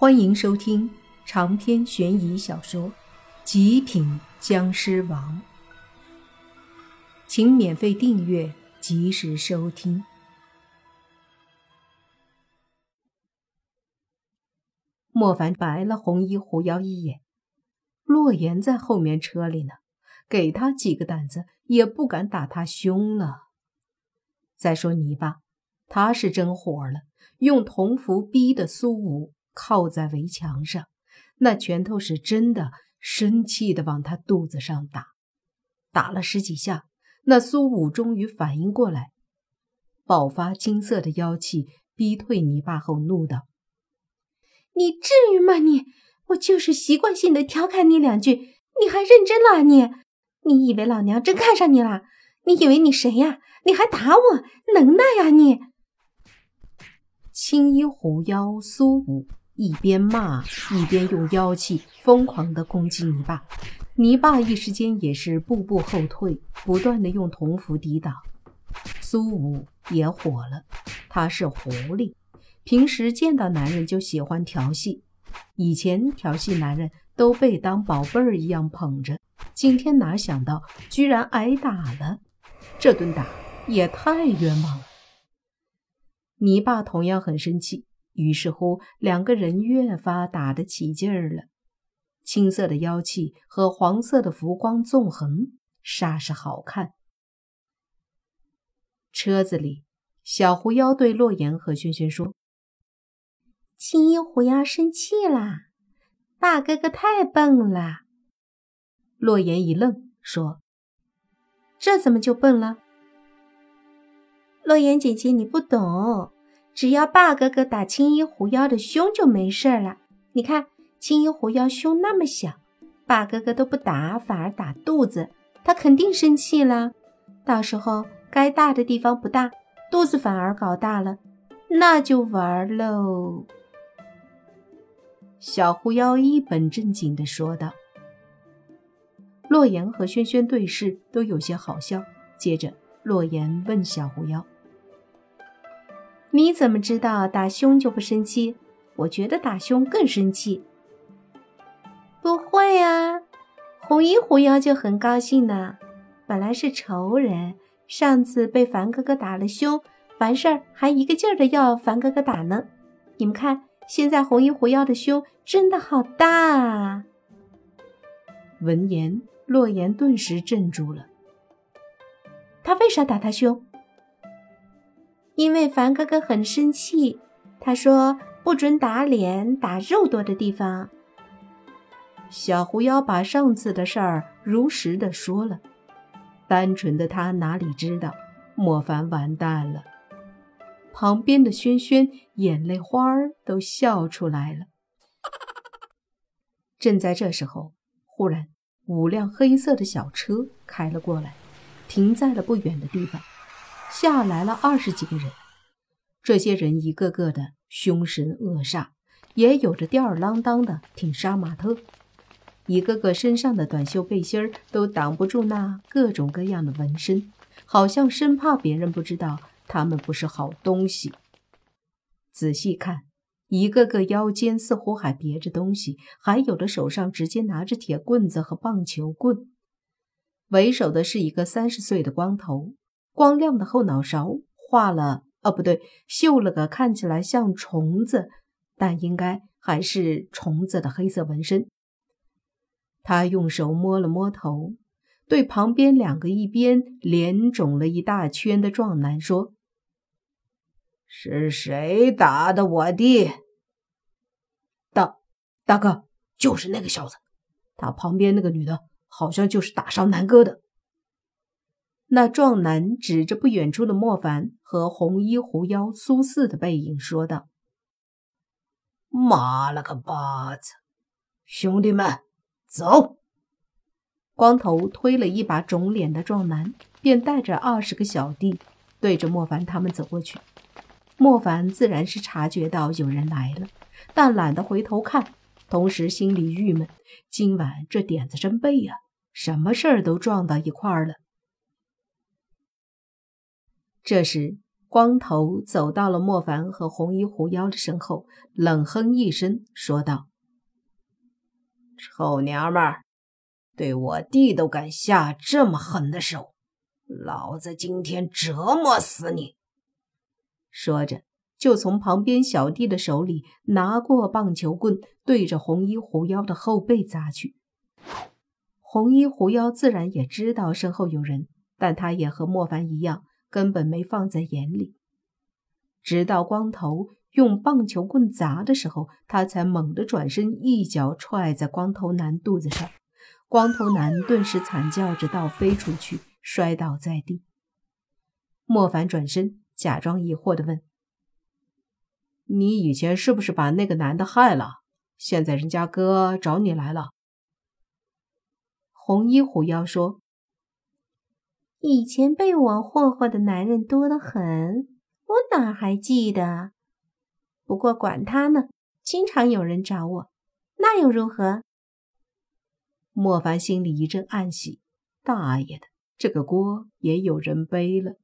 欢迎收听长篇悬疑小说《极品僵尸王》，请免费订阅，及时收听。莫凡白了红衣狐妖一眼，洛言在后面车里呢，给他几个胆子也不敢打他凶了。再说泥巴，他是真火了，用铜符逼的苏武。靠在围墙上，那拳头是真的生气的往他肚子上打，打了十几下，那苏武终于反应过来，爆发金色的妖气，逼退泥巴后，怒道：“你至于吗？你我就是习惯性的调侃你两句，你还认真了啊？你你以为老娘真看上你了？你以为你谁呀？你还打我，能耐呀你！”青衣狐妖苏武。一边骂一边用妖气疯狂地攻击泥巴，泥巴一时间也是步步后退，不断地用铜符抵挡。苏武也火了，他是狐狸，平时见到男人就喜欢调戏，以前调戏男人都被当宝贝儿一样捧着，今天哪想到居然挨打了，这顿打也太冤枉了。泥巴同样很生气。于是乎，两个人越发打得起劲儿了。青色的妖气和黄色的浮光纵横，煞是好看。车子里，小狐妖对洛言和轩轩说：“青衣狐妖生气啦，大哥哥太笨了。”洛言一愣，说：“这怎么就笨了？”洛言姐姐，你不懂。只要霸哥哥打青衣狐妖的胸就没事了。你看青衣狐妖胸那么小，霸哥哥都不打，反而打肚子，他肯定生气了。到时候该大的地方不大，肚子反而搞大了，那就完喽。小狐妖一本正经地说道。洛言和轩轩对视，都有些好笑。接着，洛言问小狐妖。你怎么知道打胸就不生气？我觉得打胸更生气。不会啊，红衣狐妖就很高兴呢。本来是仇人，上次被凡哥哥打了胸，完事儿还一个劲儿的要凡哥哥打呢。你们看，现在红衣狐妖的胸真的好大啊！闻言，洛言顿时镇住了。他为啥打他胸？因为凡哥哥很生气，他说不准打脸，打肉多的地方。小狐妖把上次的事儿如实的说了，单纯的他哪里知道莫凡完蛋了。旁边的轩轩眼泪花儿都笑出来了。正在这时候，忽然五辆黑色的小车开了过来，停在了不远的地方。下来了二十几个人，这些人一个个的凶神恶煞，也有着吊儿郎当的挺杀马特，一个个身上的短袖背心都挡不住那各种各样的纹身，好像生怕别人不知道他们不是好东西。仔细看，一个个腰间似乎还别着东西，还有的手上直接拿着铁棍子和棒球棍。为首的是一个三十岁的光头。光亮的后脑勺画了，哦，不对，绣了个看起来像虫子，但应该还是虫子的黑色纹身。他用手摸了摸头，对旁边两个一边脸肿了一大圈的壮男说：“是谁打的我弟？大大哥，就是那个小子，他旁边那个女的，好像就是打伤南哥的。”那壮男指着不远处的莫凡和红衣狐妖苏四的背影说道：“妈了个巴子，兄弟们，走！”光头推了一把肿脸的壮男，便带着二十个小弟对着莫凡他们走过去。莫凡自然是察觉到有人来了，但懒得回头看，同时心里郁闷：今晚这点子真背呀，什么事儿都撞到一块儿了。这时，光头走到了莫凡和红衣狐妖的身后，冷哼一声，说道：“臭娘们儿，对我弟都敢下这么狠的手，老子今天折磨死你！”说着，就从旁边小弟的手里拿过棒球棍，对着红衣狐妖的后背砸去。红衣狐妖自然也知道身后有人，但他也和莫凡一样。根本没放在眼里，直到光头用棒球棍砸的时候，他才猛地转身，一脚踹在光头男肚子上。光头男顿时惨叫着倒飞出去，摔倒在地。莫凡转身，假装疑惑地问：“你以前是不是把那个男的害了？现在人家哥找你来了。”红衣狐妖说。以前被我霍霍的男人多得很，我哪还记得？不过管他呢，经常有人找我，那又如何？莫凡心里一阵暗喜，大爷的，这个锅也有人背了。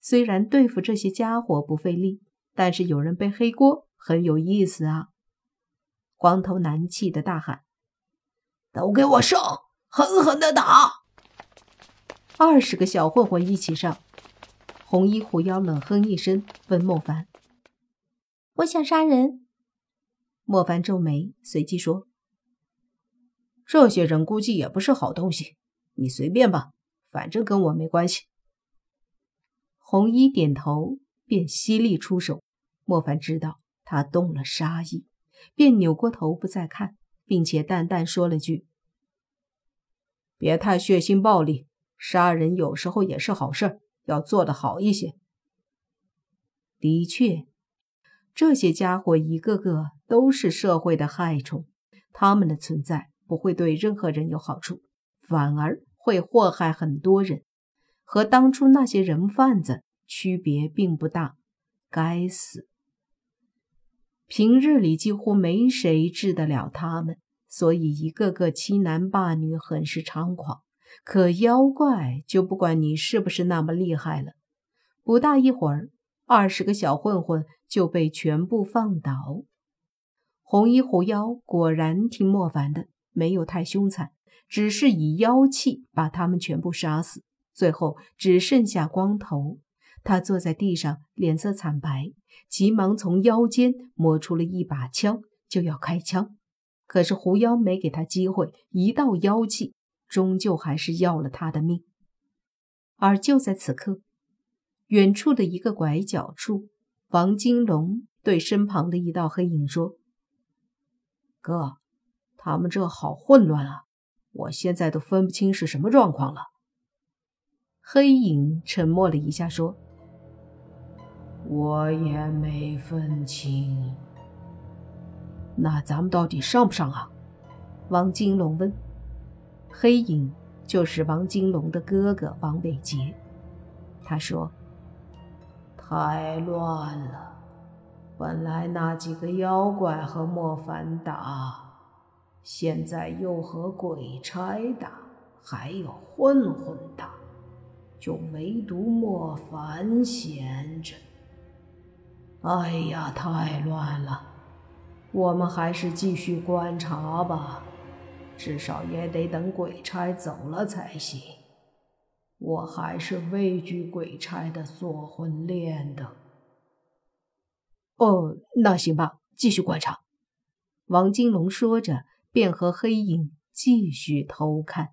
虽然对付这些家伙不费力，但是有人背黑锅很有意思啊！光头男气得大喊：“都给我上，狠狠的打！”二十个小混混一起上，红衣狐妖冷哼一声，问莫凡：“我想杀人。”莫凡皱眉，随即说：“这些人估计也不是好东西，你随便吧，反正跟我没关系。”红衣点头，便犀利出手。莫凡知道他动了杀意，便扭过头不再看，并且淡淡说了句：“别太血腥暴力。”杀人有时候也是好事，要做得好一些。的确，这些家伙一个个都是社会的害虫，他们的存在不会对任何人有好处，反而会祸害很多人。和当初那些人贩子区别并不大。该死！平日里几乎没谁治得了他们，所以一个个欺男霸女，很是猖狂。可妖怪就不管你是不是那么厉害了，不大一会儿，二十个小混混就被全部放倒。红衣狐妖果然听莫凡的，没有太凶残，只是以妖气把他们全部杀死。最后只剩下光头，他坐在地上，脸色惨白，急忙从腰间摸出了一把枪，就要开枪。可是狐妖没给他机会，一道妖气。终究还是要了他的命。而就在此刻，远处的一个拐角处，王金龙对身旁的一道黑影说：“哥，他们这好混乱啊！我现在都分不清是什么状况了。”黑影沉默了一下，说：“我也没分清。那咱们到底上不上啊？”王金龙问。黑影就是王金龙的哥哥王伟杰，他说：“太乱了，本来那几个妖怪和莫凡打，现在又和鬼差打，还有混混打，就唯独莫凡闲着。哎呀，太乱了，我们还是继续观察吧。”至少也得等鬼差走了才行。我还是畏惧鬼差的锁魂链的。哦，那行吧，继续观察。王金龙说着，便和黑影继续偷看。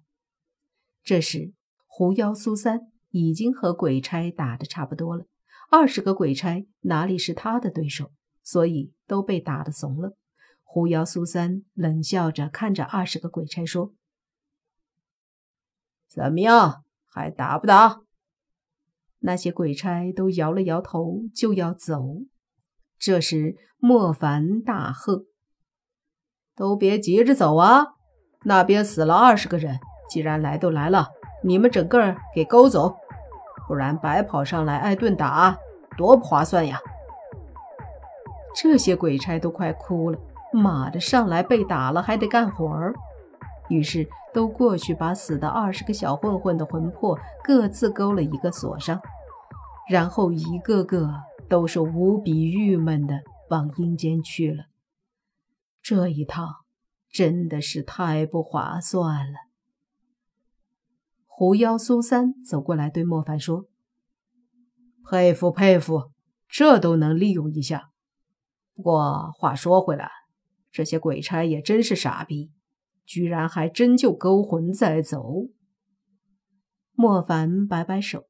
这时，狐妖苏三已经和鬼差打的差不多了。二十个鬼差哪里是他的对手，所以都被打的怂了。狐妖苏三冷笑着看着二十个鬼差说：“怎么样，还打不打？”那些鬼差都摇了摇头，就要走。这时，莫凡大喝：“都别急着走啊！那边死了二十个人，既然来都来了，你们整个给勾走，不然白跑上来挨顿打，多不划算呀！”这些鬼差都快哭了。妈的，上来被打了还得干活儿，于是都过去把死的二十个小混混的魂魄各自勾了一个锁上。然后一个个都是无比郁闷的往阴间去了。这一套真的是太不划算了。狐妖苏三走过来对莫凡说：“佩服佩服，这都能利用一下。不过话说回来，这些鬼差也真是傻逼，居然还真就勾魂再走。”莫凡摆摆手。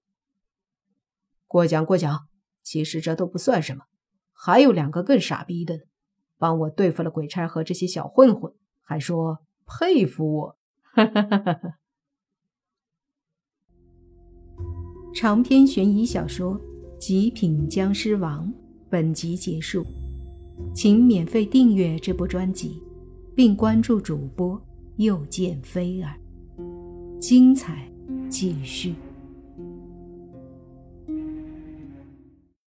过奖过奖，其实这都不算什么，还有两个更傻逼的呢，帮我对付了鬼差和这些小混混，还说佩服我，哈。长篇悬疑小说《极品僵尸王》本集结束，请免费订阅这部专辑，并关注主播又见菲儿，精彩继续。